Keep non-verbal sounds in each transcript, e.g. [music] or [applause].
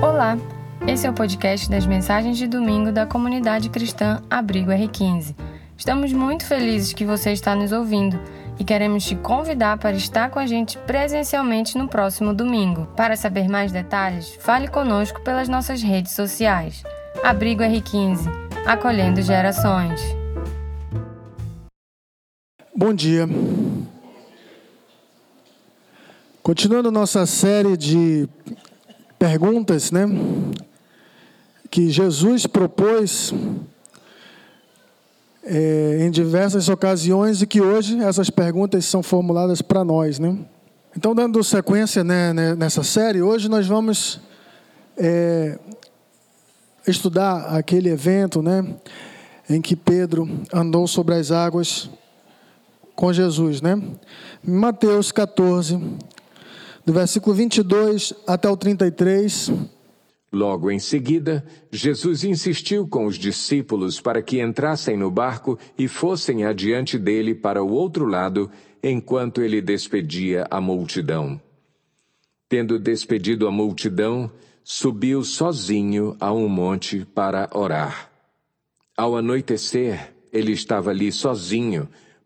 Olá, esse é o podcast das mensagens de domingo da comunidade cristã Abrigo R15. Estamos muito felizes que você está nos ouvindo e queremos te convidar para estar com a gente presencialmente no próximo domingo. Para saber mais detalhes, fale conosco pelas nossas redes sociais. Abrigo R15, acolhendo gerações. Bom dia. Continuando nossa série de perguntas, né? Que Jesus propôs é, em diversas ocasiões e que hoje essas perguntas são formuladas para nós, né? Então, dando sequência né, né, nessa série, hoje nós vamos é, estudar aquele evento, né? Em que Pedro andou sobre as águas com Jesus, né? Mateus 14, do versículo 22 até o 33. Logo em seguida, Jesus insistiu com os discípulos para que entrassem no barco e fossem adiante dele para o outro lado, enquanto ele despedia a multidão. Tendo despedido a multidão, subiu sozinho a um monte para orar. Ao anoitecer, ele estava ali sozinho,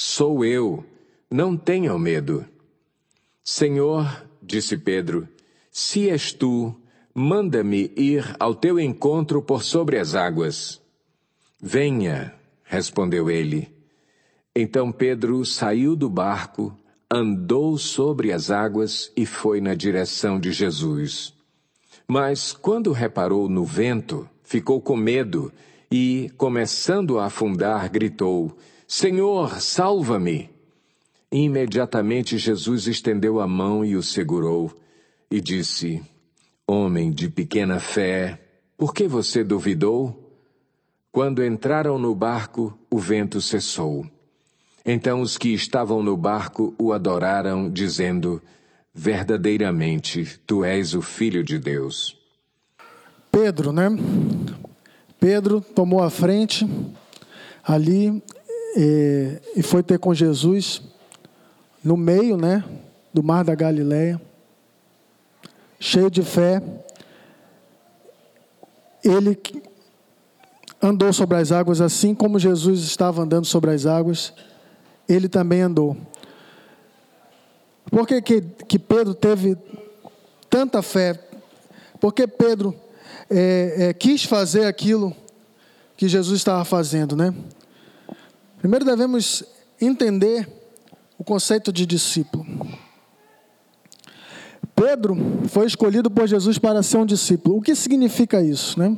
Sou eu, não tenham medo. Senhor, disse Pedro, se és tu, manda-me ir ao teu encontro por sobre as águas. Venha, respondeu ele. Então Pedro saiu do barco, andou sobre as águas e foi na direção de Jesus. Mas quando reparou no vento, ficou com medo e, começando a afundar, gritou: Senhor, salva-me! Imediatamente Jesus estendeu a mão e o segurou, e disse: Homem de pequena fé, por que você duvidou? Quando entraram no barco, o vento cessou. Então os que estavam no barco o adoraram, dizendo: Verdadeiramente, tu és o Filho de Deus. Pedro, né? Pedro tomou a frente ali e, e foi ter com Jesus no meio, né, do mar da Galileia, cheio de fé. Ele andou sobre as águas assim como Jesus estava andando sobre as águas, ele também andou. Por que, que, que Pedro teve tanta fé? Porque Pedro é, é, quis fazer aquilo que Jesus estava fazendo, né? Primeiro devemos entender o conceito de discípulo. Pedro foi escolhido por Jesus para ser um discípulo. O que significa isso, né?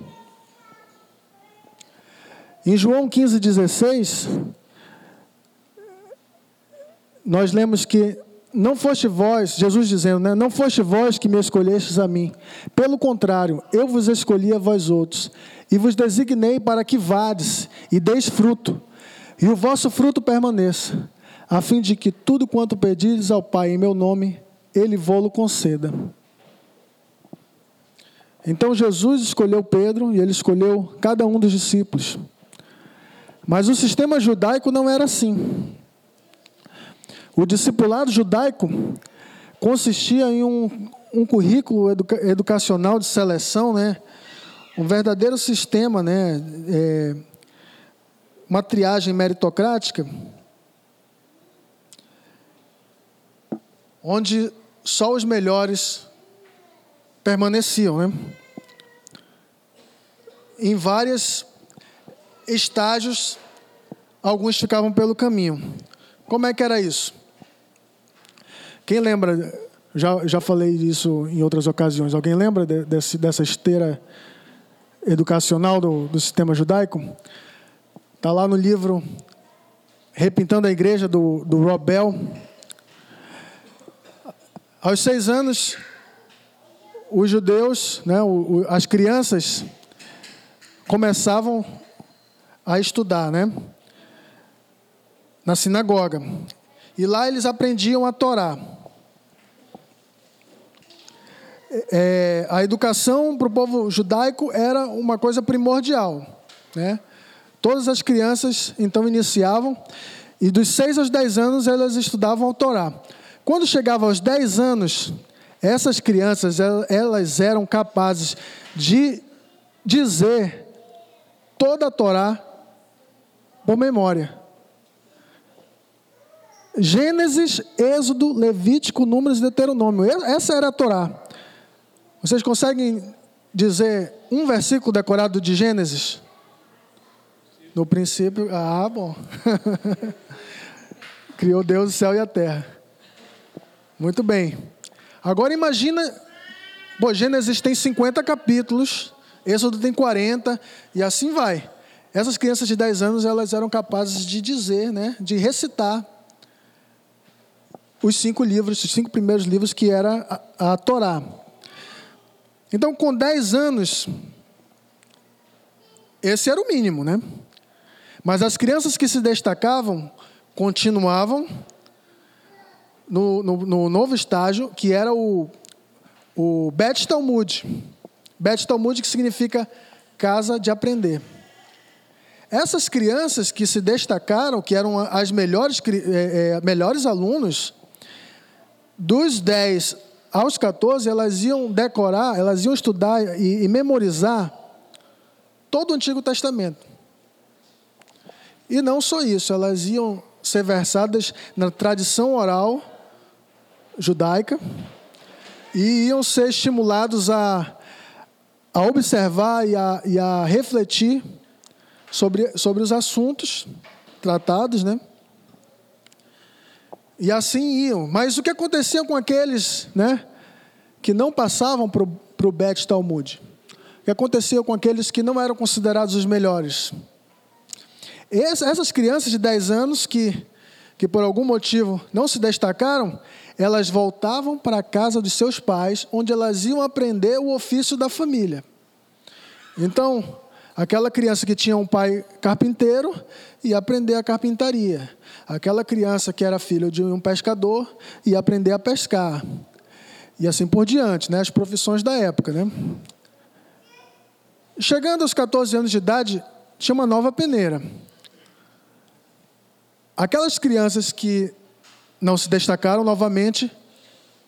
Em João 15,16, nós lemos que não foste vós, Jesus dizendo, né? Não foste vós que me escolhestes a mim. Pelo contrário, eu vos escolhi a vós outros, e vos designei para que vades e deis fruto, e o vosso fruto permaneça, a fim de que tudo quanto pedires ao Pai em meu nome, Ele vô-lo conceda. Então Jesus escolheu Pedro e ele escolheu cada um dos discípulos. Mas o sistema judaico não era assim. O discipulado judaico consistia em um, um currículo educa educacional de seleção, né? um verdadeiro sistema né? É, uma triagem meritocrática, onde só os melhores permaneciam, né? Em vários estágios, alguns ficavam pelo caminho. Como é que era isso? Quem lembra? Já, já falei disso em outras ocasiões. Alguém lembra de, desse, dessa esteira educacional do, do sistema judaico? Está lá no livro Repintando a Igreja, do, do Rob Bell. Aos seis anos, os judeus, né, o, o, as crianças começavam a estudar, né? Na sinagoga. E lá eles aprendiam a Torá. É, a educação para o povo judaico era uma coisa primordial, né? Todas as crianças então iniciavam e dos 6 aos 10 anos elas estudavam a Torá. Quando chegava aos 10 anos, essas crianças elas eram capazes de dizer toda a Torá por memória. Gênesis, Êxodo, Levítico, Números e Deuteronômio. Essa era a Torá. Vocês conseguem dizer um versículo decorado de Gênesis? No princípio, ah, bom. [laughs] Criou Deus o céu e a terra. Muito bem. Agora imagina, bom, Gênesis tem 50 capítulos, Êxodo tem 40 e assim vai. Essas crianças de 10 anos, elas eram capazes de dizer, né, de recitar os cinco livros, os cinco primeiros livros que era a, a Torá. Então, com 10 anos, esse era o mínimo, né? Mas as crianças que se destacavam continuavam no, no, no novo estágio, que era o, o Bet Talmud. Bet Talmud que significa casa de aprender. Essas crianças que se destacaram, que eram as melhores, é, melhores alunos, dos 10 aos 14, elas iam decorar, elas iam estudar e, e memorizar todo o Antigo Testamento. E não só isso, elas iam ser versadas na tradição oral judaica e iam ser estimulados a, a observar e a, e a refletir sobre, sobre os assuntos tratados, né? E assim iam. Mas o que acontecia com aqueles né, que não passavam para o Bet Talmud? O que acontecia com aqueles que não eram considerados os melhores? Essas crianças de 10 anos que, que por algum motivo não se destacaram, elas voltavam para a casa dos seus pais, onde elas iam aprender o ofício da família. Então, aquela criança que tinha um pai carpinteiro ia aprender a carpintaria. Aquela criança que era filho de um pescador ia aprender a pescar. E assim por diante, né? as profissões da época. Né? Chegando aos 14 anos de idade, tinha uma nova peneira. Aquelas crianças que não se destacaram novamente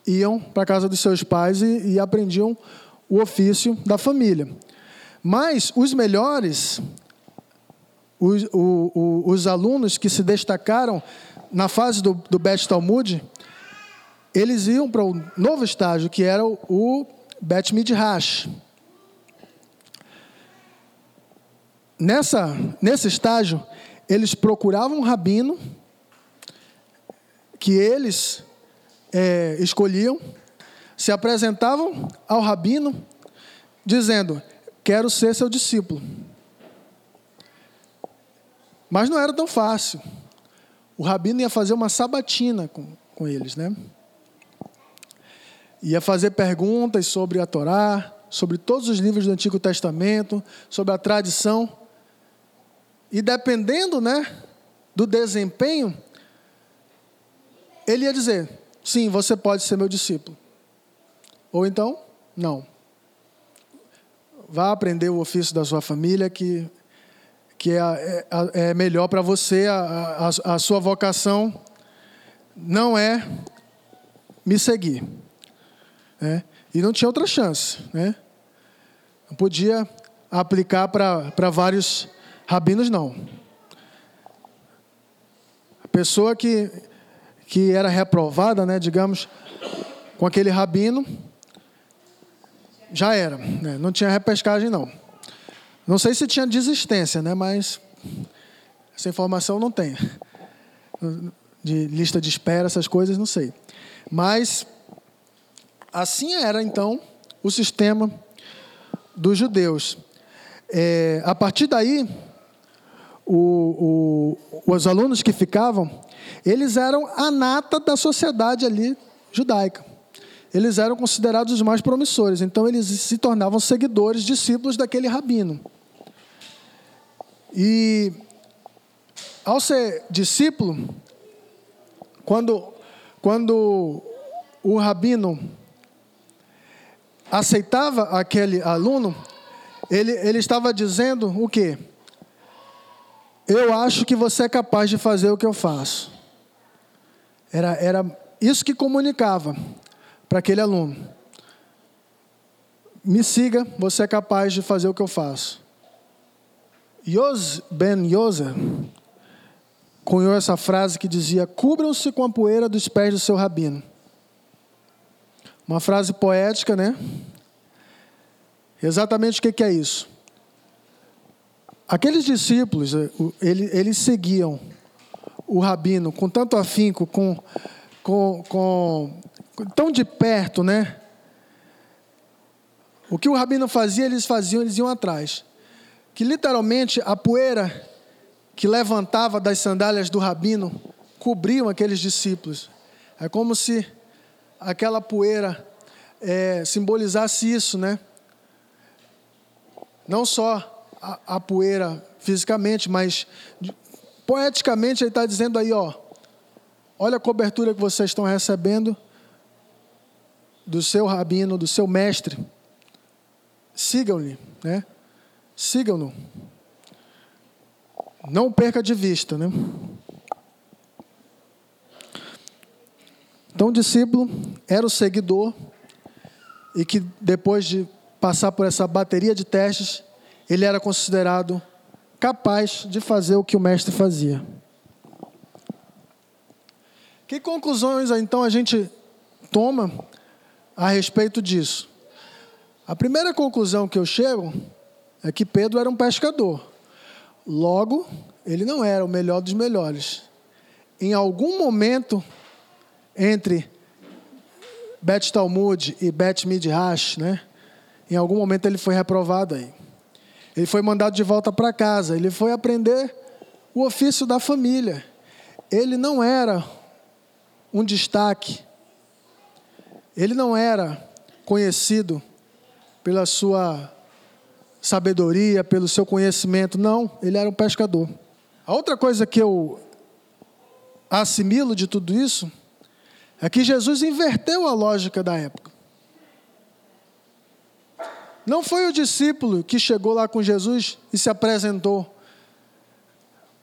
iam para a casa dos seus pais e, e aprendiam o ofício da família. Mas os melhores, os, o, o, os alunos que se destacaram na fase do, do Bet Talmud, eles iam para o novo estágio, que era o, o Bet Midrash. Nessa, nesse estágio, eles procuravam um rabino que eles é, escolhiam, se apresentavam ao rabino, dizendo: Quero ser seu discípulo. Mas não era tão fácil. O rabino ia fazer uma sabatina com, com eles, né? Ia fazer perguntas sobre a Torá, sobre todos os livros do Antigo Testamento, sobre a tradição. E dependendo, né, do desempenho, ele ia dizer: sim, você pode ser meu discípulo. Ou então, não. Vá aprender o ofício da sua família, que, que é, é, é melhor para você, a, a, a sua vocação não é me seguir. Né? E não tinha outra chance. Né? Não podia aplicar para vários Rabinos não. A pessoa que, que era reprovada, né, digamos, com aquele rabino, já era. Né? Não tinha repescagem, não. Não sei se tinha desistência, né, mas essa informação não tem. De lista de espera, essas coisas, não sei. Mas assim era, então, o sistema dos judeus. É, a partir daí, o, o, os alunos que ficavam, eles eram a nata da sociedade ali judaica. eles eram considerados os mais promissores. Então eles se tornavam seguidores, discípulos daquele rabino. E ao ser discípulo, quando, quando o rabino aceitava aquele aluno, ele, ele estava dizendo o quê? Eu acho que você é capaz de fazer o que eu faço. Era, era isso que comunicava para aquele aluno. Me siga, você é capaz de fazer o que eu faço. Yos Ben Yosa cunhou essa frase que dizia: Cubram-se com a poeira dos pés do seu rabino. Uma frase poética, né? Exatamente o que é isso? Aqueles discípulos, eh, eles, seguiam o rabino com tanto afinco, com, com, com, tão de perto, né? O que o rabino fazia, eles faziam, eles iam atrás. Que literalmente a poeira que levantava das sandálias do rabino cobriam aqueles discípulos. É como se aquela poeira é, simbolizasse isso, né? Não só a, a poeira fisicamente, mas poeticamente ele está dizendo aí, ó, olha a cobertura que vocês estão recebendo do seu rabino, do seu mestre. Sigam-lhe, né? Sigam-no. Não perca de vista, né? Então, o discípulo era o seguidor e que depois de passar por essa bateria de testes, ele era considerado capaz de fazer o que o mestre fazia. Que conclusões então a gente toma a respeito disso? A primeira conclusão que eu chego é que Pedro era um pescador. Logo, ele não era o melhor dos melhores. Em algum momento entre Bet Talmud e Bet Midrash, né? Em algum momento ele foi reprovado aí. Ele foi mandado de volta para casa. Ele foi aprender o ofício da família. Ele não era um destaque. Ele não era conhecido pela sua sabedoria, pelo seu conhecimento. Não, ele era um pescador. A outra coisa que eu assimilo de tudo isso é que Jesus inverteu a lógica da época. Não foi o discípulo que chegou lá com Jesus e se apresentou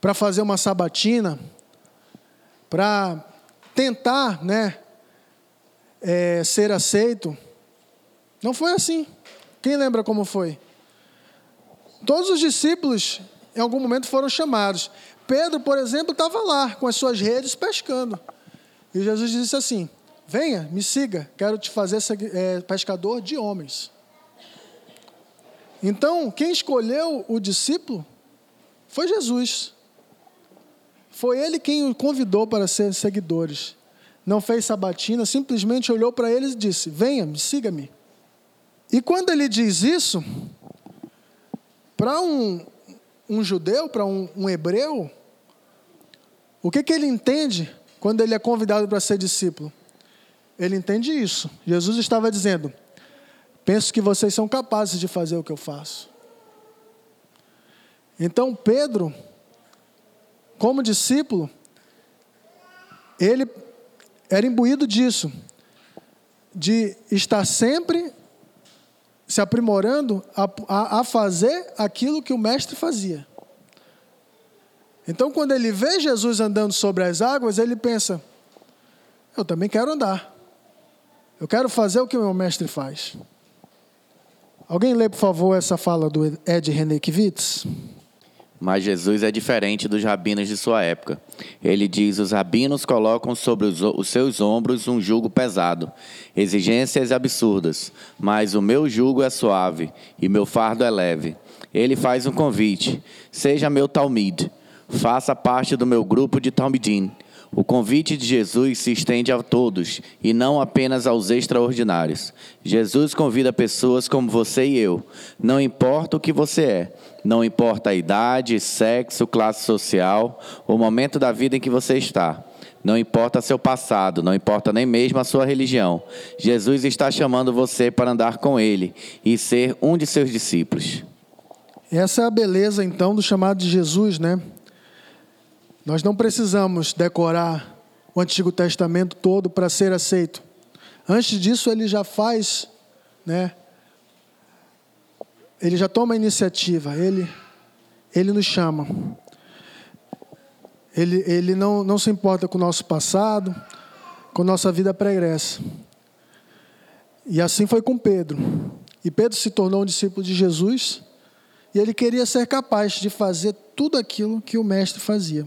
para fazer uma sabatina, para tentar, né, é, ser aceito. Não foi assim. Quem lembra como foi? Todos os discípulos, em algum momento, foram chamados. Pedro, por exemplo, estava lá com as suas redes pescando. E Jesus disse assim: Venha, me siga, quero te fazer é, pescador de homens. Então, quem escolheu o discípulo foi Jesus. Foi ele quem o convidou para ser seguidores. Não fez sabatina, simplesmente olhou para eles e disse: Venha, me siga-me. E quando ele diz isso, para um, um judeu, para um, um hebreu, o que, que ele entende quando ele é convidado para ser discípulo. Ele entende isso. Jesus estava dizendo: Penso que vocês são capazes de fazer o que eu faço. Então, Pedro, como discípulo, ele era imbuído disso, de estar sempre se aprimorando a, a, a fazer aquilo que o mestre fazia. Então, quando ele vê Jesus andando sobre as águas, ele pensa: eu também quero andar. Eu quero fazer o que o meu mestre faz. Alguém lê, por favor, essa fala do Ed René Kivitz? Mas Jesus é diferente dos rabinos de sua época. Ele diz: os rabinos colocam sobre os, os, seus ombros um jugo pesado, exigências absurdas, mas o meu jugo é suave e meu fardo é leve. Ele faz um convite: seja meu talmid, Faça parte do meu grupo de Talmidim. O convite de Jesus se estende a todos e não apenas aos extraordinários. Jesus convida pessoas como você e eu. Não importa o que você é, não importa a idade, sexo, classe social, o momento da vida em que você está. Não importa seu passado, não importa nem mesmo a sua religião. Jesus está chamando você para andar com Ele e ser um de seus discípulos. Essa é a beleza, então, do chamado de Jesus, né? Nós não precisamos decorar o Antigo Testamento todo para ser aceito. Antes disso, ele já faz, né? Ele já toma a iniciativa, ele, ele nos chama. Ele, ele não, não se importa com o nosso passado, com nossa vida pregressa. E assim foi com Pedro. E Pedro se tornou um discípulo de Jesus e ele queria ser capaz de fazer tudo aquilo que o Mestre fazia.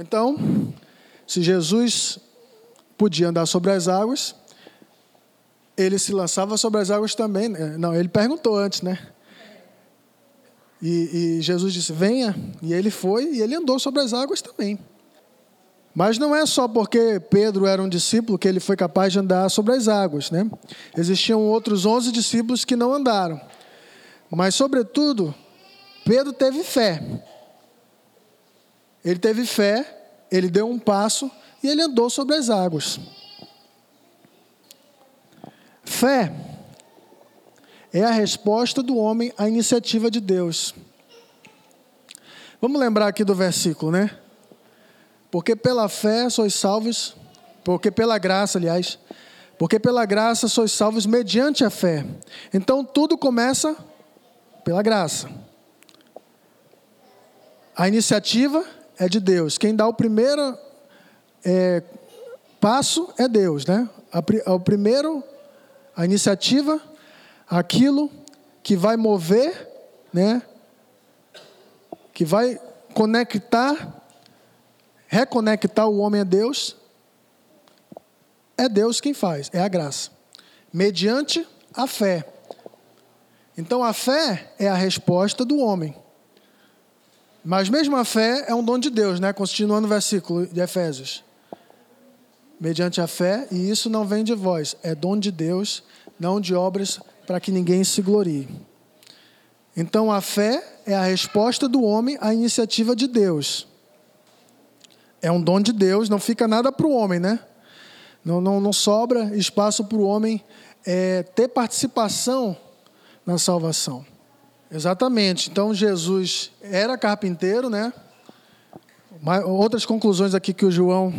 Então, se Jesus podia andar sobre as águas, ele se lançava sobre as águas também. Né? Não, ele perguntou antes, né? E, e, Jesus disse: Venha. E ele foi e ele andou sobre as águas também. Mas não é só porque Pedro era um discípulo que ele foi capaz de andar sobre as águas, né? Existiam outros onze discípulos que não andaram. Mas, sobretudo, Pedro teve fé. Ele teve fé, ele deu um passo e ele andou sobre as águas. Fé é a resposta do homem à iniciativa de Deus. Vamos lembrar aqui do versículo, né? Porque pela fé sois salvos, porque pela graça, aliás, porque pela graça sois salvos mediante a fé. Então tudo começa pela graça. A iniciativa é de Deus. Quem dá o primeiro é, passo é Deus, né? A, o primeiro, a iniciativa, aquilo que vai mover, né? Que vai conectar, reconectar o homem a Deus, é Deus quem faz, é a graça, mediante a fé. Então a fé é a resposta do homem. Mas mesmo a fé é um dom de Deus, né? Continuando o versículo de Efésios. Mediante a fé, e isso não vem de vós, é dom de Deus, não de obras para que ninguém se glorie. Então a fé é a resposta do homem à iniciativa de Deus. É um dom de Deus, não fica nada para o homem, né? Não, não, não sobra espaço para o homem é, ter participação na salvação. Exatamente. Então Jesus era carpinteiro, né? Outras conclusões aqui que o João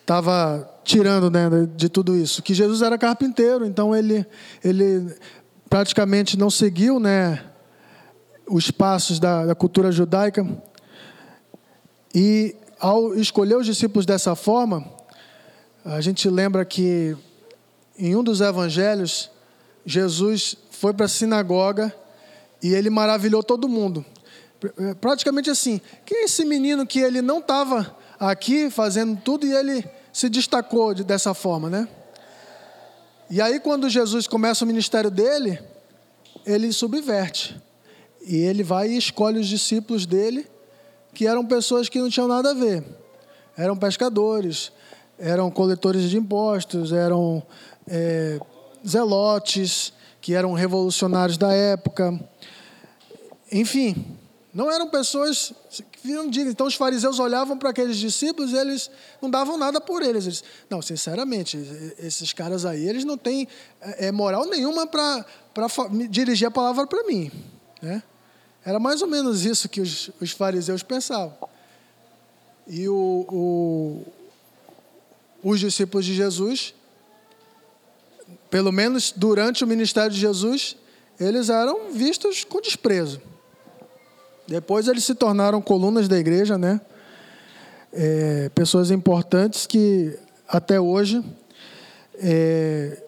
estava tirando né, de tudo isso, que Jesus era carpinteiro, então ele, ele praticamente não seguiu né, os passos da, da cultura judaica. E ao escolher os discípulos dessa forma, a gente lembra que em um dos evangelhos, Jesus foi para a sinagoga e ele maravilhou todo mundo. Praticamente assim, quem é esse menino que ele não estava aqui fazendo tudo e ele se destacou dessa forma, né? E aí quando Jesus começa o ministério dele, ele subverte. E ele vai e escolhe os discípulos dele, que eram pessoas que não tinham nada a ver. Eram pescadores, eram coletores de impostos, eram é, zelotes, que eram revolucionários da época. Enfim, não eram pessoas que viram dignas. Então os fariseus olhavam para aqueles discípulos e eles não davam nada por eles. eles não, sinceramente, esses caras aí, eles não têm é, é moral nenhuma para dirigir a palavra para mim. Né? Era mais ou menos isso que os, os fariseus pensavam. E o, o, os discípulos de Jesus pelo menos durante o ministério de Jesus, eles eram vistos com desprezo. Depois eles se tornaram colunas da igreja, né? É, pessoas importantes que até hoje é,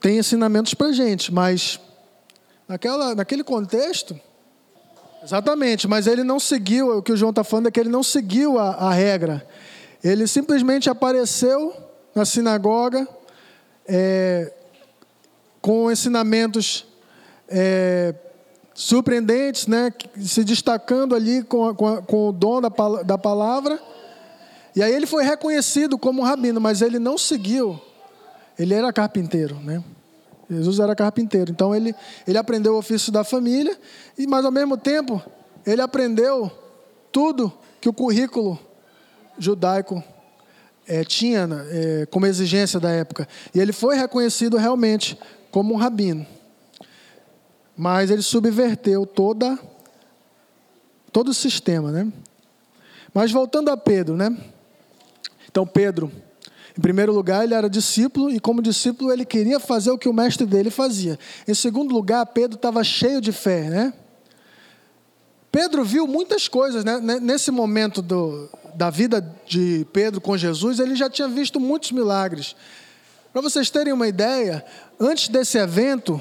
têm ensinamentos para gente, mas naquela, naquele contexto, exatamente, mas ele não seguiu, o que o João está falando é que ele não seguiu a, a regra. Ele simplesmente apareceu na sinagoga, é, com ensinamentos é, surpreendentes, né, se destacando ali com, a, com, a, com o dom da, da palavra. E aí ele foi reconhecido como rabino, mas ele não seguiu. Ele era carpinteiro, né? Jesus era carpinteiro, então ele, ele aprendeu o ofício da família, e mas ao mesmo tempo ele aprendeu tudo que o currículo judaico é, tinha é, como exigência da época. E ele foi reconhecido realmente como um rabino. Mas ele subverteu toda, todo o sistema, né? Mas voltando a Pedro, né? Então, Pedro, em primeiro lugar, ele era discípulo e, como discípulo, ele queria fazer o que o mestre dele fazia. Em segundo lugar, Pedro estava cheio de fé, né? Pedro viu muitas coisas, né? Nesse momento do, da vida de Pedro com Jesus, ele já tinha visto muitos milagres. Para vocês terem uma ideia, antes desse evento,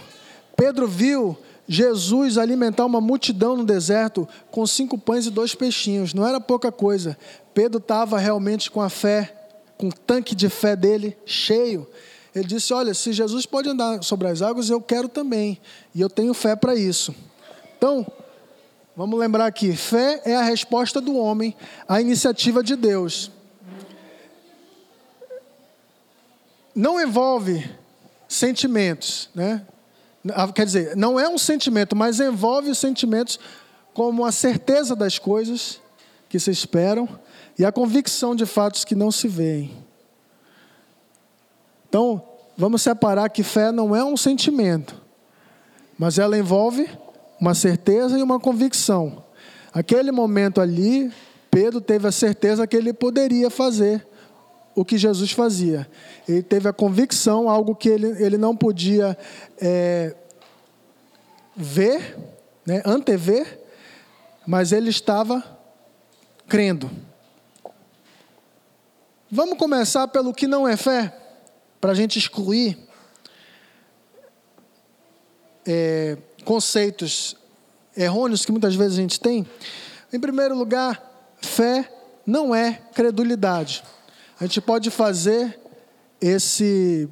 Pedro viu Jesus alimentar uma multidão no deserto com cinco pães e dois peixinhos. Não era pouca coisa. Pedro estava realmente com a fé, com o tanque de fé dele cheio. Ele disse: Olha, se Jesus pode andar sobre as águas, eu quero também. E eu tenho fé para isso. Então, Vamos lembrar aqui: fé é a resposta do homem à iniciativa de Deus. Não envolve sentimentos, né? Ah, quer dizer, não é um sentimento, mas envolve sentimentos como a certeza das coisas que se esperam e a convicção de fatos que não se veem. Então, vamos separar que fé não é um sentimento, mas ela envolve uma certeza e uma convicção. Aquele momento ali, Pedro teve a certeza que ele poderia fazer o que Jesus fazia. Ele teve a convicção, algo que ele, ele não podia é, ver, né, antever, mas ele estava crendo. Vamos começar pelo que não é fé, para a gente excluir é, conceitos errôneos que muitas vezes a gente tem. Em primeiro lugar, fé não é credulidade. A gente pode fazer esse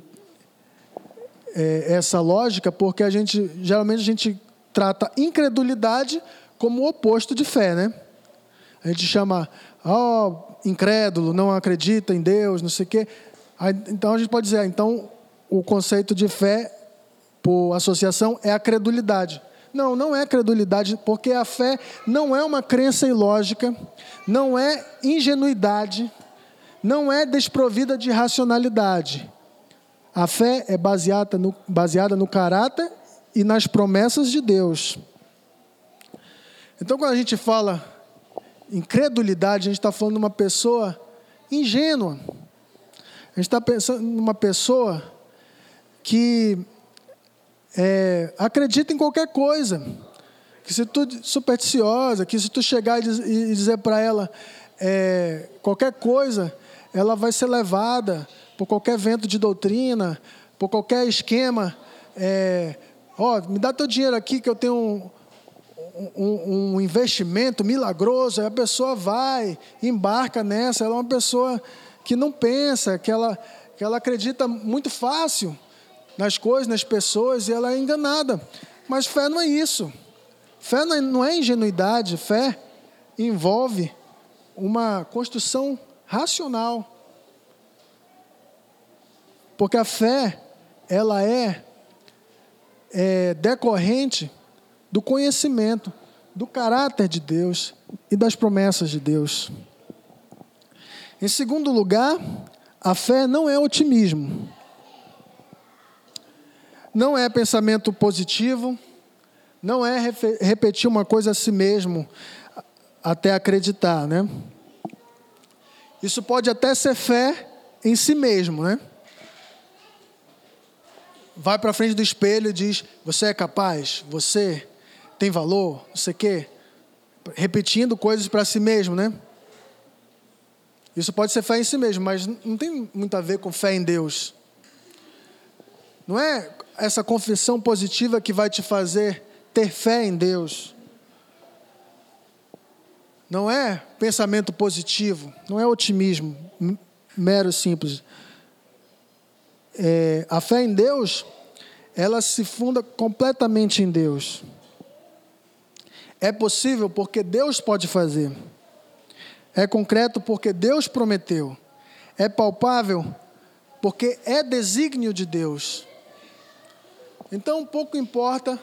é, essa lógica porque a gente geralmente a gente trata incredulidade como o oposto de fé, né? A gente chama, ó, oh, incrédulo, não acredita em Deus, não sei o quê. Então a gente pode dizer, então o conceito de fé por associação é a credulidade. Não, não é credulidade, porque a fé não é uma crença ilógica, não é ingenuidade, não é desprovida de racionalidade. A fé é baseada no, baseada no caráter e nas promessas de Deus. Então, quando a gente fala em credulidade, a gente está falando de uma pessoa ingênua. A gente está pensando numa pessoa que é, acredita em qualquer coisa. Que se tu supersticiosa, que se tu chegar e, dizer para ela é, qualquer coisa, ela vai ser levada por qualquer vento de doutrina, por qualquer esquema. É, ó, me dá teu dinheiro aqui que eu tenho um, um, um, investimento milagroso. Aí a pessoa vai, embarca nessa. Ela é uma pessoa que não pensa, que ela, que ela acredita muito fácil nas coisas, nas pessoas, e ela é enganada. Mas fé não é isso. Fé não é, é ingenuidade, fé envolve uma construção racional. Porque a fé, ela é, é decorrente do conhecimento, do caráter de Deus e das promessas de Deus. Em segundo lugar, a fé não é otimismo. Não é pensamento positivo, não é repetir uma coisa a si mesmo até acreditar, né? Isso pode até ser fé em si mesmo, né? Vai para frente do espelho e diz: Você é capaz, você tem valor, não sei o quê. Repetindo coisas para si mesmo, né? Isso pode ser fé em si mesmo, mas não tem muito a ver com fé em Deus. Não é essa confissão positiva que vai te fazer ter fé em Deus. Não é pensamento positivo, não é otimismo mero simples. É, a fé em Deus, ela se funda completamente em Deus. É possível porque Deus pode fazer. É concreto porque Deus prometeu. É palpável porque é desígnio de Deus. Então, pouco importa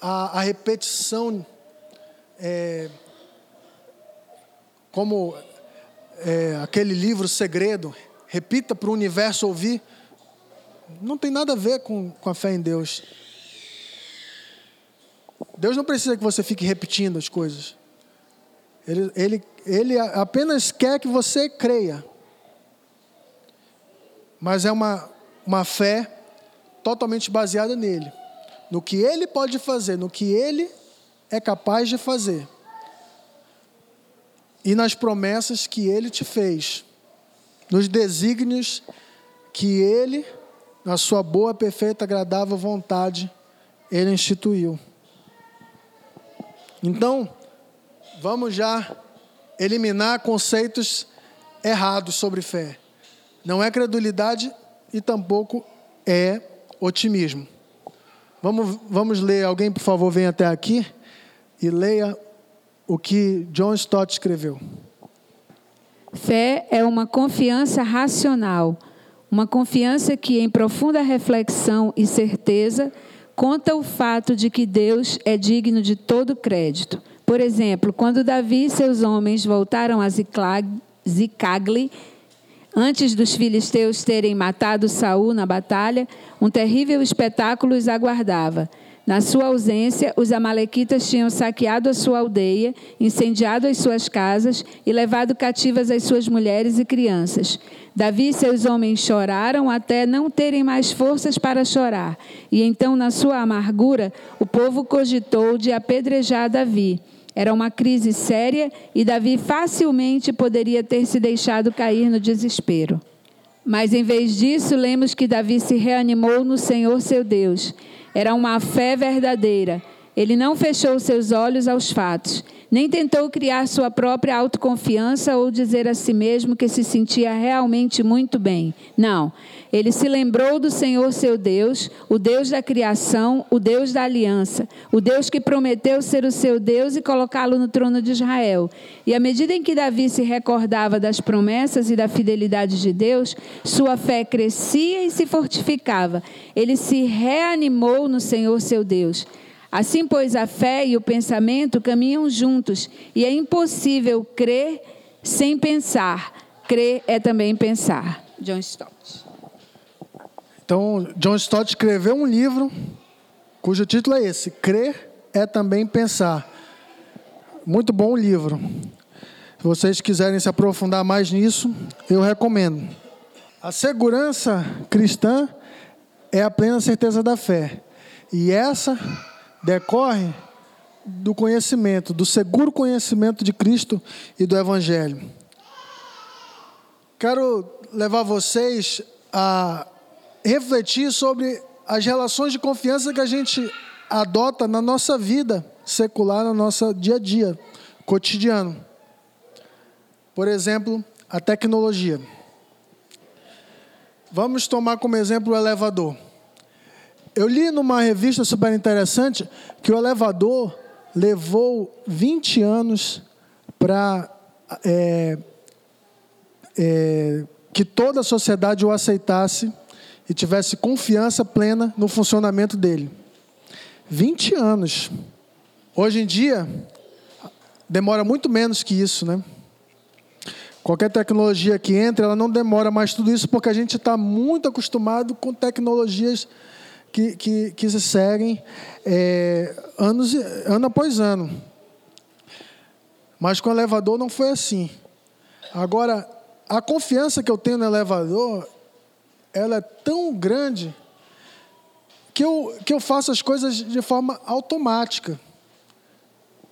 a, a repetição é, como é, aquele livro Segredo, repita para o universo ouvir, não tem nada a ver com, com a fé em Deus. Deus não precisa que você fique repetindo as coisas. Ele, ele, ele apenas quer que você creia. Mas é uma, uma fé totalmente baseada nele. No que ele pode fazer, no que ele é capaz de fazer. E nas promessas que ele te fez. Nos desígnios que ele, na sua boa, perfeita, agradável vontade, ele instituiu. Então, vamos já eliminar conceitos errados sobre fé. Não é credulidade e tampouco é otimismo. Vamos, vamos ler, alguém por favor venha até aqui e leia o que John Stott escreveu. Fé é uma confiança racional, uma confiança que, em profunda reflexão e certeza, conta o fato de que Deus é digno de todo crédito. Por exemplo, quando Davi e seus homens voltaram a Zicagli, antes dos filisteus terem matado Saul na batalha, um terrível espetáculo os aguardava. Na sua ausência, os Amalequitas tinham saqueado a sua aldeia, incendiado as suas casas e levado cativas as suas mulheres e crianças. Davi e seus homens choraram até não terem mais forças para chorar. E então, na sua amargura, o povo cogitou de apedrejar Davi. Era uma crise séria e Davi facilmente poderia ter se deixado cair no desespero. Mas em vez disso, lemos que Davi se reanimou no Senhor seu Deus. Era uma fé verdadeira. Ele não fechou seus olhos aos fatos nem tentou criar sua própria autoconfiança ou dizer a si mesmo que se sentia realmente muito bem. Não. Ele se lembrou do Senhor seu Deus, o Deus da criação, o Deus da aliança, o Deus que prometeu ser o seu Deus e colocá-lo no trono de Israel. E à medida em que Davi se recordava das promessas e da fidelidade de Deus, sua fé crescia e se fortificava. Ele se reanimou no Senhor seu Deus. Assim, pois, a fé e o pensamento caminham juntos, e é impossível crer sem pensar. Crer é também pensar. John Stott. Então, John Stott escreveu um livro cujo título é esse: Crer é também pensar. Muito bom livro. Se vocês quiserem se aprofundar mais nisso, eu recomendo. A segurança cristã é a plena certeza da fé. E essa decorre do conhecimento, do seguro conhecimento de Cristo e do Evangelho. Quero levar vocês a refletir sobre as relações de confiança que a gente adota na nossa vida secular, no nosso dia a dia, cotidiano. Por exemplo, a tecnologia. Vamos tomar como exemplo o elevador. Eu li numa revista super interessante que o elevador levou 20 anos para é, é, que toda a sociedade o aceitasse e tivesse confiança plena no funcionamento dele. 20 anos. Hoje em dia, demora muito menos que isso, né? Qualquer tecnologia que entra, ela não demora mais tudo isso, porque a gente está muito acostumado com tecnologias que, que, que se seguem é, anos, ano após ano. Mas com o elevador não foi assim. Agora, a confiança que eu tenho no elevador, ela é tão grande que eu, que eu faço as coisas de forma automática.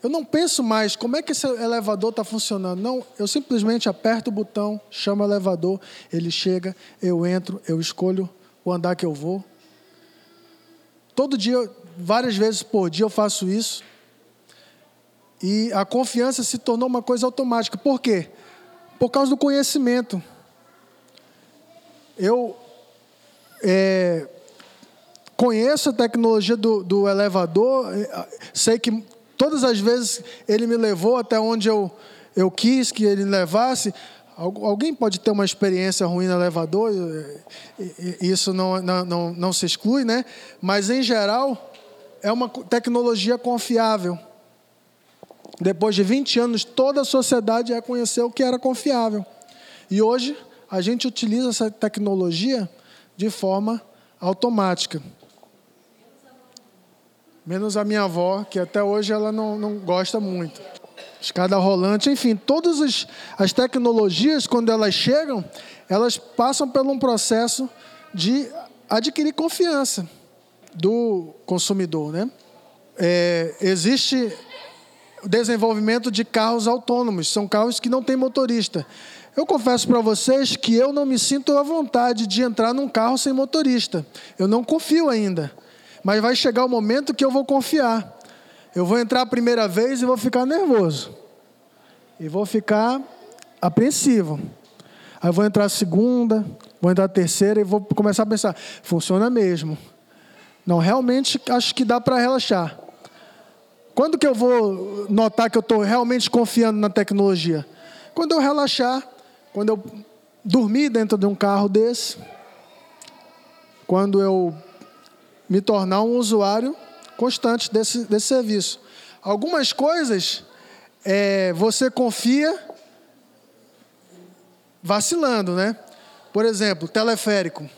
Eu não penso mais como é que esse elevador está funcionando. Não, eu simplesmente aperto o botão, chamo o elevador, ele chega, eu entro, eu escolho o andar que eu vou. Todo dia, várias vezes por dia eu faço isso. E a confiança se tornou uma coisa automática. Por quê? Por causa do conhecimento. Eu é, conheço a tecnologia do, do elevador, é, sei que todas as vezes ele me levou até onde eu, eu quis que ele levasse. Alguém pode ter uma experiência ruim no elevador, isso não, não, não, se exclui, né? Mas, em geral, é uma tecnologia confiável. Depois de 20 anos, toda a sociedade reconheceu que era confiável. E hoje, a gente utiliza essa tecnologia de forma automática. Menos a minha avó, que até hoje ela não, não gosta muito. Escada rolante, enfim, todas as, as tecnologias, quando elas chegam, elas passam por um processo de adquirir confiança do consumidor. Né? É, existe o desenvolvimento de carros autônomos, são carros que não têm motorista. Eu confesso para vocês que eu não me sinto à vontade de entrar num carro sem motorista. Eu não confio ainda. Mas vai chegar o momento que eu vou confiar. Eu vou entrar a primeira vez e vou ficar nervoso. E vou ficar apreensivo. Aí vou entrar a segunda, vou entrar a terceira e vou começar a pensar: funciona mesmo. Não, realmente acho que dá para relaxar. Quando que eu vou notar que eu estou realmente confiando na tecnologia? Quando eu relaxar, quando eu dormir dentro de um carro desse, quando eu me tornar um usuário constante desse, desse serviço. Algumas coisas é, você confia vacilando, né? Por exemplo, teleférico.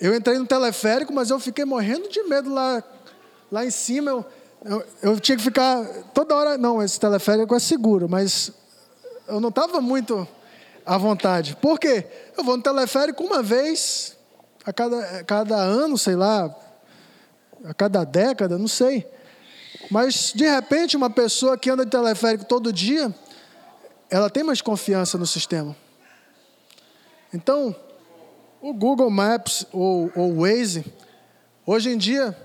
Eu entrei no teleférico, mas eu fiquei morrendo de medo lá, lá em cima. Eu, eu, eu tinha que ficar toda hora. Não, esse teleférico é seguro, mas eu não estava muito à vontade. Por quê? Eu vou no teleférico uma vez, a cada, a cada ano, sei lá, a cada década, não sei. Mas, de repente, uma pessoa que anda de teleférico todo dia, ela tem mais confiança no sistema. Então, o Google Maps ou o Waze, hoje em dia,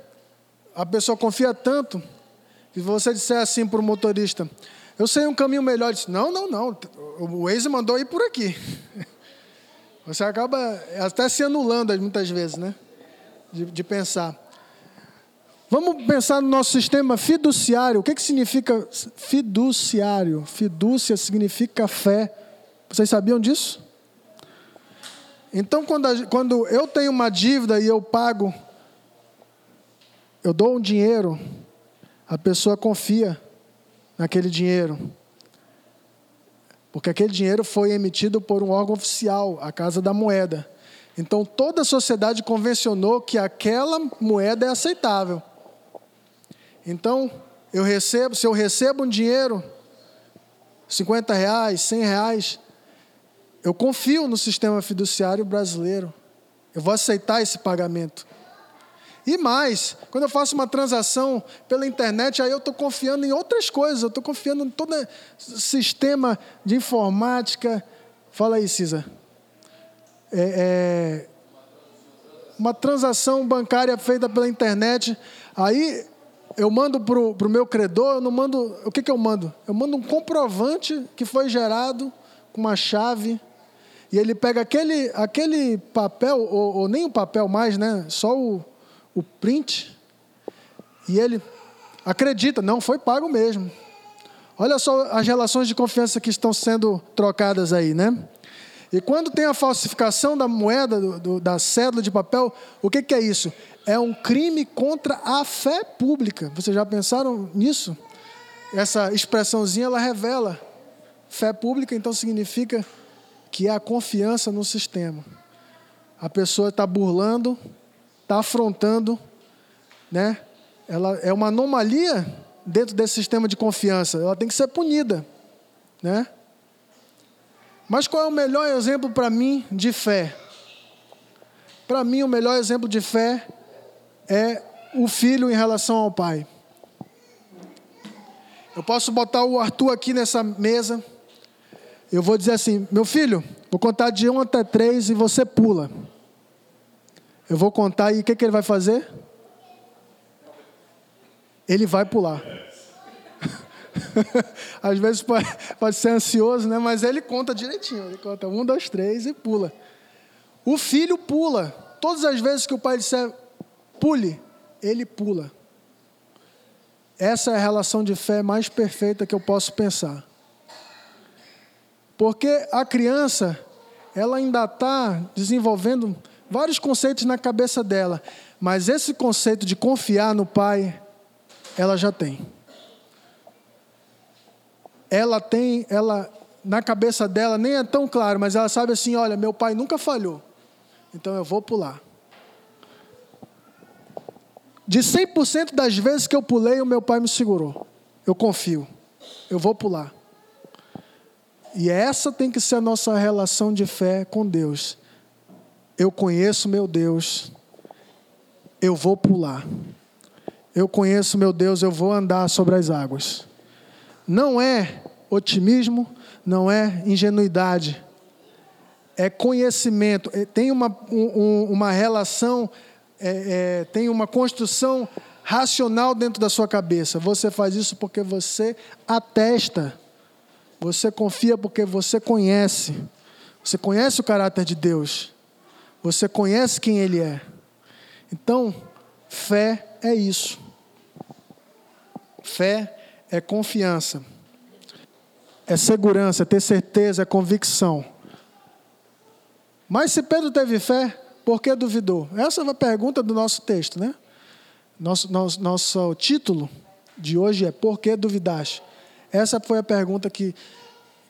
a pessoa confia tanto que você disser assim para o motorista, eu sei um caminho melhor, diz, não, não, não, o Waze mandou ir por aqui. [laughs] Você acaba até se anulando muitas vezes, né? De, de pensar. Vamos pensar no nosso sistema fiduciário. O que, que significa fiduciário? Fidúcia significa fé. Vocês sabiam disso? Então, quando, a, quando eu tenho uma dívida e eu pago, eu dou um dinheiro, a pessoa confia naquele dinheiro. Porque aquele dinheiro foi emitido por um órgão oficial, a Casa da Moeda. Então toda a sociedade convencionou que aquela moeda é aceitável. Então, eu recebo, se eu recebo um dinheiro, 50 reais, 100 reais, eu confio no sistema fiduciário brasileiro. Eu vou aceitar esse pagamento. E mais, quando eu faço uma transação pela internet, aí eu estou confiando em outras coisas, eu estou confiando em todo sistema de informática. Fala aí, Cisa. É, é, uma transação bancária feita pela internet, aí eu mando para o meu credor, eu não mando. O que, que eu mando? Eu mando um comprovante que foi gerado com uma chave. E ele pega aquele, aquele papel, ou, ou nem o papel mais, né? Só o, o print e ele acredita, não, foi pago mesmo. Olha só as relações de confiança que estão sendo trocadas aí, né? E quando tem a falsificação da moeda, do, do, da cédula de papel, o que, que é isso? É um crime contra a fé pública. Vocês já pensaram nisso? Essa expressãozinha ela revela fé pública, então significa que é a confiança no sistema. A pessoa está burlando está afrontando, né? Ela é uma anomalia dentro desse sistema de confiança. Ela tem que ser punida, né? Mas qual é o melhor exemplo para mim de fé? Para mim, o melhor exemplo de fé é o filho em relação ao pai. Eu posso botar o Arthur aqui nessa mesa. Eu vou dizer assim: meu filho, vou contar de 1 até 3 e você pula. Eu vou contar e o que, que ele vai fazer? Ele vai pular. [laughs] Às vezes pode, pode, ser ansioso, né? mas ele conta direitinho. Ele conta um, dois, três e pula. O filho pula. Todas as vezes que o pai disser pule, ele pula. Essa é a relação de fé mais perfeita que eu posso pensar. Porque a criança, ela ainda está desenvolvendo vários conceitos na cabeça dela, mas esse conceito de confiar no pai, ela já tem. ela tem, ela na cabeça dela nem é tão claro, mas ela sabe assim, olha, meu pai nunca falhou. Então eu vou pular. De 100% das vezes que eu pulei, o meu pai me segurou. Eu confio. Eu vou pular. E essa tem que ser a nossa relação de fé com Deus. Eu conheço meu Deus, eu vou pular. Eu conheço meu Deus, eu vou andar sobre as águas. Não é otimismo, não é ingenuidade, é conhecimento. É, tem uma, um, uma relação, é, é, tem uma construção racional dentro da sua cabeça. Você faz isso porque você atesta, você confia porque você conhece. Você conhece o caráter de Deus, você conhece quem Ele é. Então, fé é isso. Fé é confiança, é segurança, é ter certeza, é convicção. Mas se Pedro teve fé, por que duvidou? Essa é a pergunta do nosso texto, né? Nosso, nosso, nosso título de hoje é Por que duvidaste? Essa foi a pergunta que,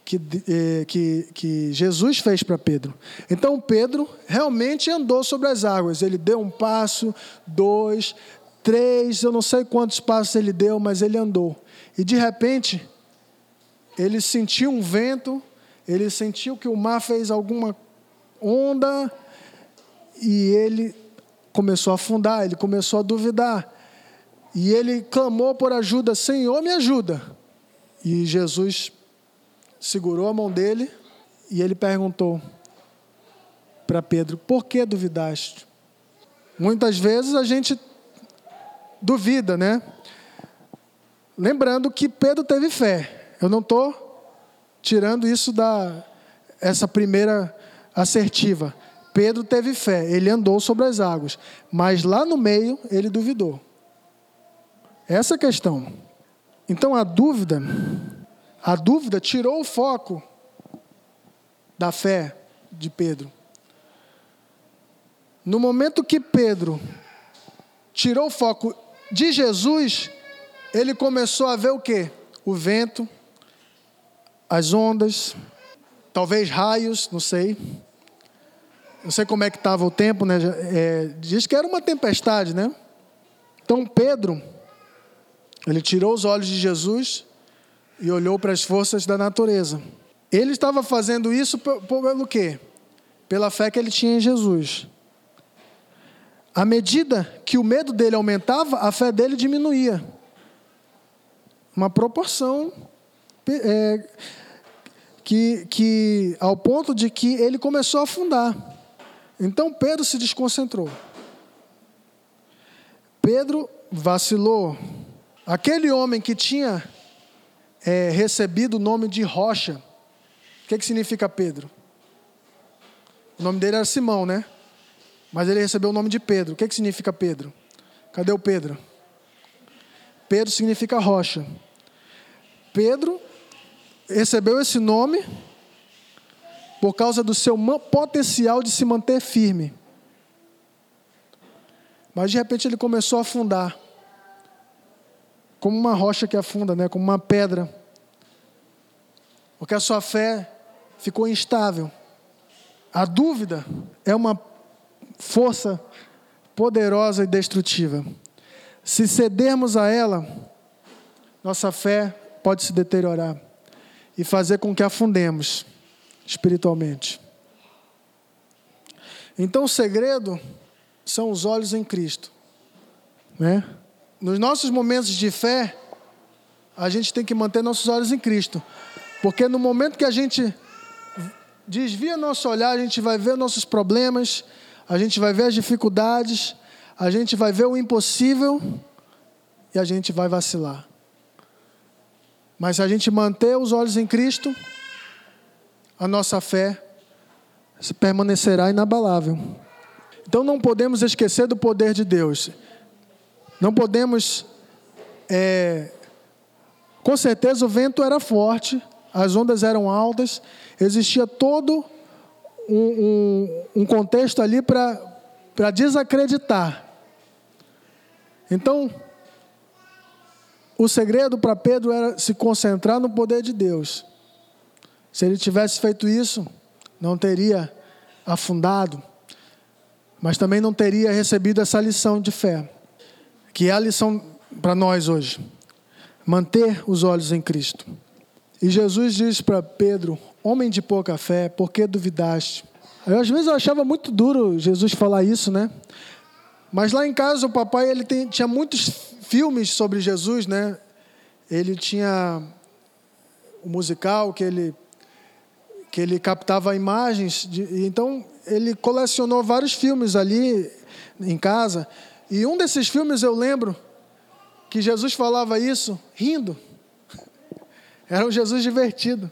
que, eh, que, que Jesus fez para Pedro. Então Pedro realmente andou sobre as águas. Ele deu um passo, dois, três, eu não sei quantos passos ele deu, mas ele andou. E de repente, ele sentiu um vento, ele sentiu que o mar fez alguma onda e ele começou a afundar, ele começou a duvidar. E ele clamou por ajuda: Senhor, me ajuda. E Jesus segurou a mão dele e ele perguntou para Pedro: Por que duvidaste? Muitas vezes a gente duvida, né? Lembrando que Pedro teve fé. Eu não estou tirando isso da essa primeira assertiva. Pedro teve fé, ele andou sobre as águas, mas lá no meio ele duvidou. Essa é a questão. Então a dúvida, a dúvida tirou o foco da fé de Pedro. No momento que Pedro tirou o foco de Jesus, ele começou a ver o que? O vento, as ondas, talvez raios, não sei. Não sei como é que estava o tempo, né? É, diz que era uma tempestade, né? Então Pedro, ele tirou os olhos de Jesus e olhou para as forças da natureza. Ele estava fazendo isso pelo quê? Pela fé que ele tinha em Jesus. À medida que o medo dele aumentava, a fé dele diminuía. Uma proporção é, que, que, ao ponto de que ele começou a afundar. Então Pedro se desconcentrou. Pedro vacilou. Aquele homem que tinha é, recebido o nome de Rocha, o que, que significa Pedro? O nome dele era Simão, né? Mas ele recebeu o nome de Pedro. O que, que significa Pedro? Cadê o Pedro? Pedro significa rocha. Pedro recebeu esse nome por causa do seu potencial de se manter firme. Mas de repente ele começou a afundar. Como uma rocha que afunda, né? como uma pedra. Porque a sua fé ficou instável. A dúvida é uma força poderosa e destrutiva. Se cedermos a ela, nossa fé pode se deteriorar e fazer com que afundemos espiritualmente. Então o segredo são os olhos em Cristo, né? Nos nossos momentos de fé, a gente tem que manter nossos olhos em Cristo, porque no momento que a gente desvia nosso olhar, a gente vai ver nossos problemas, a gente vai ver as dificuldades, a gente vai ver o impossível e a gente vai vacilar. Mas se a gente manter os olhos em Cristo, a nossa fé permanecerá inabalável. Então não podemos esquecer do poder de Deus. Não podemos. É... Com certeza o vento era forte, as ondas eram altas, existia todo um, um, um contexto ali para desacreditar. Então, o segredo para Pedro era se concentrar no poder de Deus. Se ele tivesse feito isso, não teria afundado, mas também não teria recebido essa lição de fé, que é a lição para nós hoje. Manter os olhos em Cristo. E Jesus diz para Pedro: Homem de pouca fé, por que duvidaste? Eu, às vezes eu achava muito duro Jesus falar isso, né? Mas lá em casa o papai ele tem, tinha muitos filmes sobre Jesus, né? Ele tinha o musical que ele que ele captava imagens, de, então ele colecionou vários filmes ali em casa. E um desses filmes eu lembro que Jesus falava isso rindo. Era um Jesus divertido.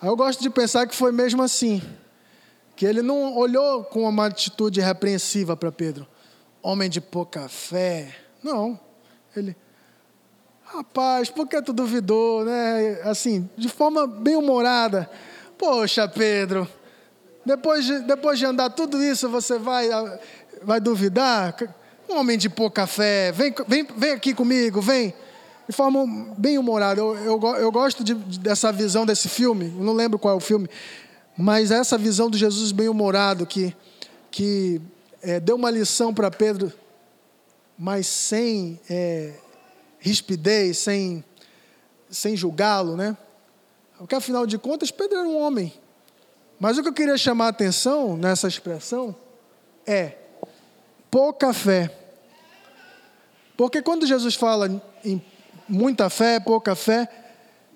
Aí eu gosto de pensar que foi mesmo assim. Que ele não olhou com uma atitude repreensiva para Pedro. Homem de pouca fé. Não. Ele, rapaz, por que tu duvidou, né? Assim, de forma bem humorada. Poxa, Pedro, depois de, depois de andar tudo isso, você vai, vai duvidar? Um homem de pouca fé, vem, vem, vem aqui comigo, vem. De forma bem humorada. Eu, eu, eu gosto de, dessa visão desse filme, eu não lembro qual é o filme, mas essa visão de Jesus bem humorado que, que é, deu uma lição para Pedro, mas sem é, rispidez, sem, sem julgá-lo, né? Porque afinal de contas, Pedro era um homem. Mas o que eu queria chamar a atenção nessa expressão é pouca fé. Porque quando Jesus fala em muita fé, pouca fé,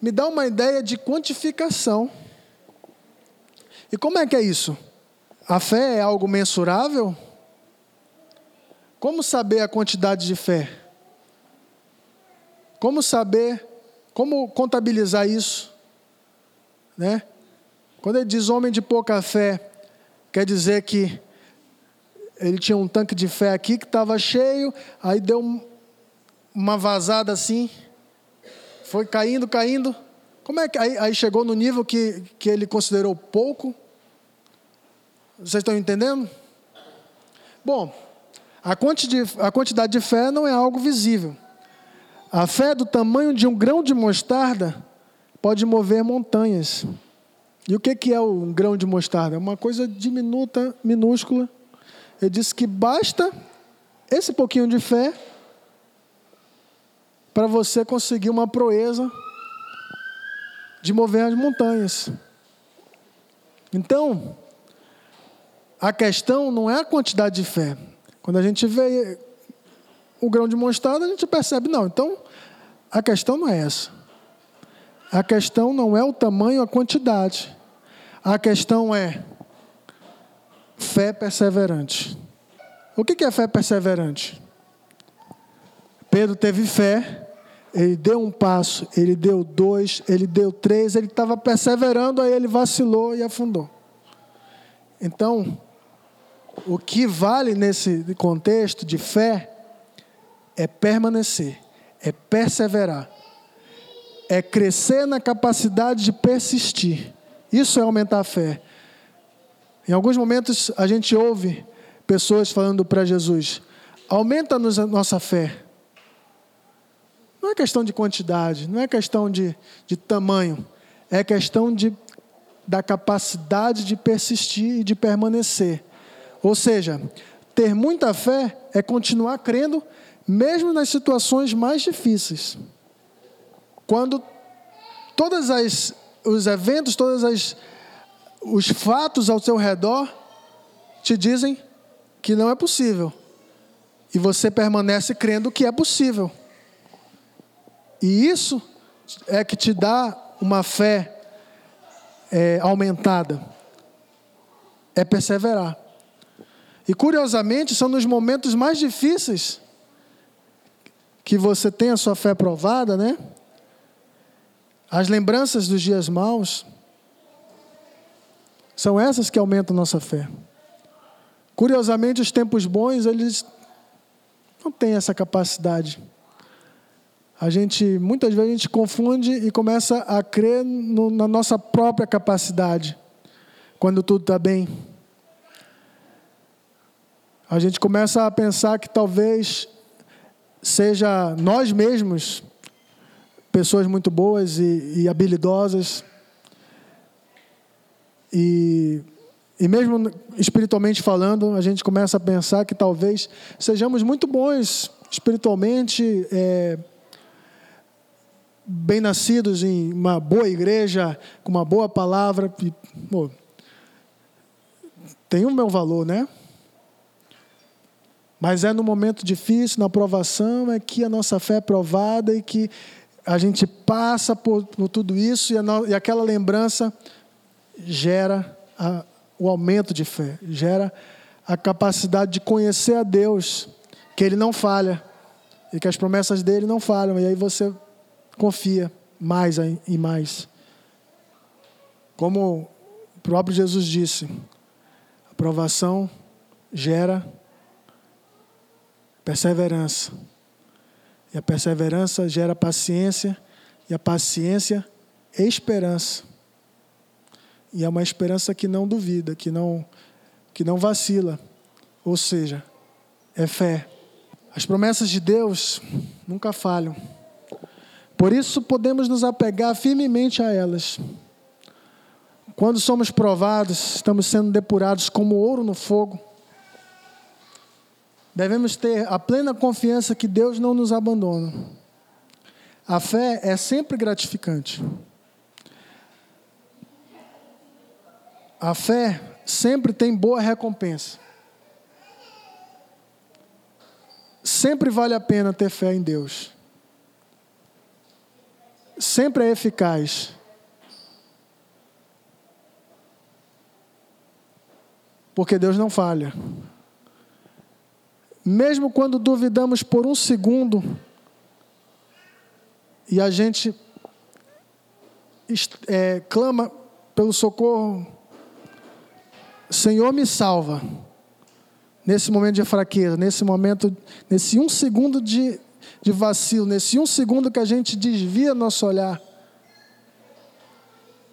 me dá uma ideia de quantificação. E como é que é isso? A fé é algo mensurável? Como saber a quantidade de fé? Como saber, como contabilizar isso? Né? Quando ele diz homem de pouca fé, quer dizer que ele tinha um tanque de fé aqui que estava cheio, aí deu uma vazada assim, foi caindo, caindo. Como é que aí, aí chegou no nível que, que ele considerou pouco? Vocês estão entendendo? Bom, a quantidade, a quantidade de fé não é algo visível. A fé do tamanho de um grão de mostarda pode mover montanhas. E o que é um grão de mostarda? É uma coisa diminuta, minúscula. Ele disse que basta esse pouquinho de fé para você conseguir uma proeza de mover as montanhas. Então, a questão não é a quantidade de fé. Quando a gente vê o grão de mostarda, a gente percebe, não. Então, a questão não é essa. A questão não é o tamanho, a quantidade. A questão é fé perseverante. O que é fé perseverante? Pedro teve fé, ele deu um passo, ele deu dois, ele deu três, ele estava perseverando, aí ele vacilou e afundou. Então, o que vale nesse contexto de fé é permanecer, é perseverar é crescer na capacidade de persistir. Isso é aumentar a fé. Em alguns momentos a gente ouve pessoas falando para Jesus: aumenta-nos a nossa fé. Não é questão de quantidade, não é questão de, de tamanho, é questão de, da capacidade de persistir e de permanecer. Ou seja, ter muita fé é continuar crendo, mesmo nas situações mais difíceis. Quando todos os eventos, todos as, os fatos ao seu redor te dizem que não é possível. E você permanece crendo que é possível. E isso é que te dá uma fé é, aumentada. É perseverar. E curiosamente, são nos momentos mais difíceis que você tem a sua fé provada, né? As lembranças dos dias maus são essas que aumentam nossa fé. Curiosamente, os tempos bons, eles não têm essa capacidade. A gente, muitas vezes, a gente confunde e começa a crer no, na nossa própria capacidade, quando tudo está bem. A gente começa a pensar que talvez seja nós mesmos pessoas muito boas e, e habilidosas. E, e mesmo espiritualmente falando, a gente começa a pensar que talvez sejamos muito bons espiritualmente, é, bem nascidos em uma boa igreja, com uma boa palavra. E, pô, tem o meu valor, né? Mas é no momento difícil, na provação, é que a nossa fé é provada e que a gente passa por, por tudo isso e, a, e, aquela lembrança gera a, o aumento de fé, gera a capacidade de conhecer a Deus, que Ele não falha e que as promessas dele não falham, e aí você confia mais e mais. Como o próprio Jesus disse, a provação gera perseverança. E a perseverança gera paciência, e a paciência esperança. E é uma esperança que não duvida, que não que não vacila. Ou seja, é fé. As promessas de Deus nunca falham. Por isso podemos nos apegar firmemente a elas. Quando somos provados, estamos sendo depurados como ouro no fogo. Devemos ter a plena confiança que Deus não nos abandona. A fé é sempre gratificante. A fé sempre tem boa recompensa. Sempre vale a pena ter fé em Deus. Sempre é eficaz. Porque Deus não falha. Mesmo quando duvidamos por um segundo e a gente é, clama pelo socorro, Senhor me salva. Nesse momento de fraqueza, nesse momento, nesse um segundo de, de vacilo, nesse um segundo que a gente desvia nosso olhar,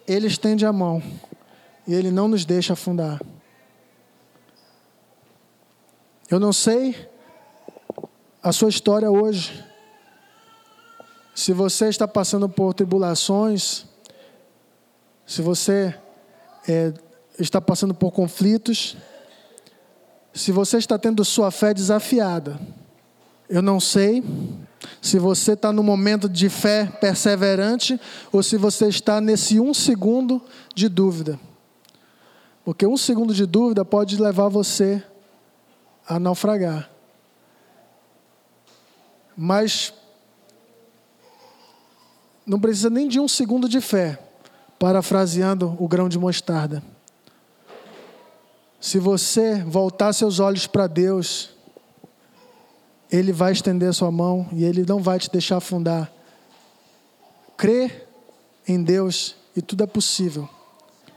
Ele estende a mão e Ele não nos deixa afundar. Eu não sei a sua história hoje. Se você está passando por tribulações, se você é, está passando por conflitos, se você está tendo sua fé desafiada, eu não sei se você está no momento de fé perseverante ou se você está nesse um segundo de dúvida. Porque um segundo de dúvida pode levar você a naufragar. Mas não precisa nem de um segundo de fé, parafraseando o grão de mostarda. Se você voltar seus olhos para Deus, Ele vai estender sua mão e Ele não vai te deixar afundar. Crê em Deus e tudo é possível.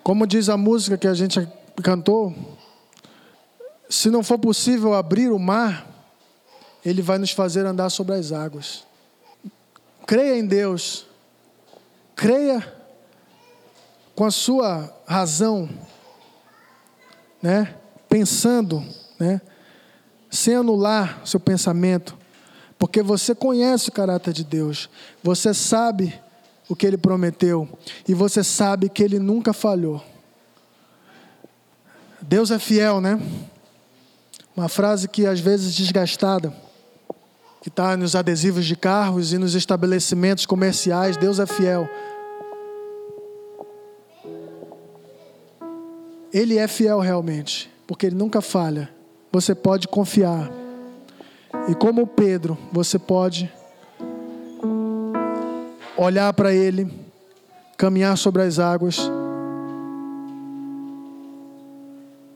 Como diz a música que a gente cantou, se não for possível abrir o mar, Ele vai nos fazer andar sobre as águas. Creia em Deus, creia com a sua razão né? pensando, né? sem anular seu pensamento, porque você conhece o caráter de Deus, você sabe o que ele prometeu e você sabe que ele nunca falhou. Deus é fiel, né? Uma frase que às vezes desgastada, que está nos adesivos de carros e nos estabelecimentos comerciais. Deus é fiel. Ele é fiel realmente, porque ele nunca falha. Você pode confiar. E como Pedro, você pode olhar para ele, caminhar sobre as águas.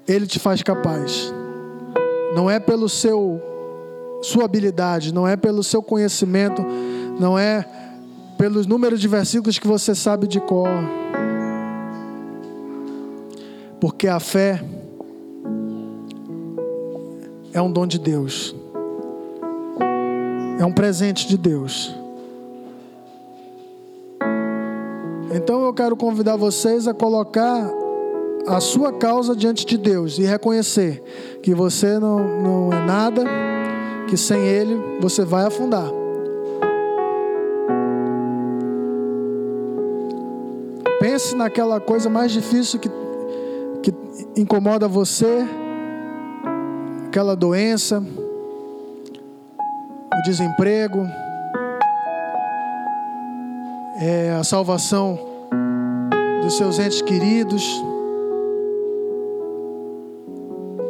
Ele te faz capaz. Não é pelo seu sua habilidade, não é pelo seu conhecimento, não é pelos números de versículos que você sabe de cor porque a fé é um dom de Deus. É um presente de Deus. Então eu quero convidar vocês a colocar a sua causa diante de Deus e reconhecer que você não, não é nada, que sem Ele você vai afundar. pense naquela coisa mais difícil que, que incomoda você, aquela doença, o desemprego, é, a salvação dos seus entes queridos.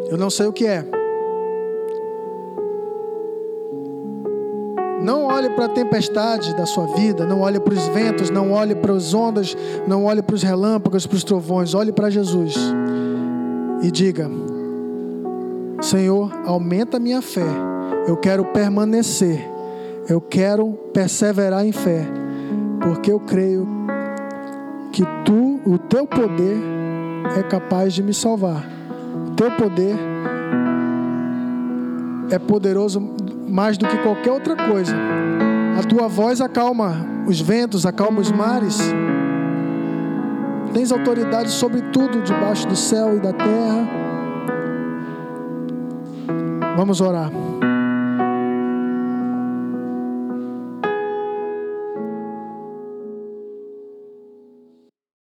Eu não sei o que é. Não olhe para a tempestade da sua vida, não olhe para os ventos, não olhe para as ondas, não olhe para os relâmpagos, para os trovões, olhe para Jesus e diga: Senhor, aumenta a minha fé. Eu quero permanecer. Eu quero perseverar em fé, porque eu creio que tu, o teu poder é capaz de me salvar. Teu poder é poderoso mais do que qualquer outra coisa. A tua voz acalma os ventos, acalma os mares. Tens autoridade sobre tudo debaixo do céu e da terra. Vamos orar.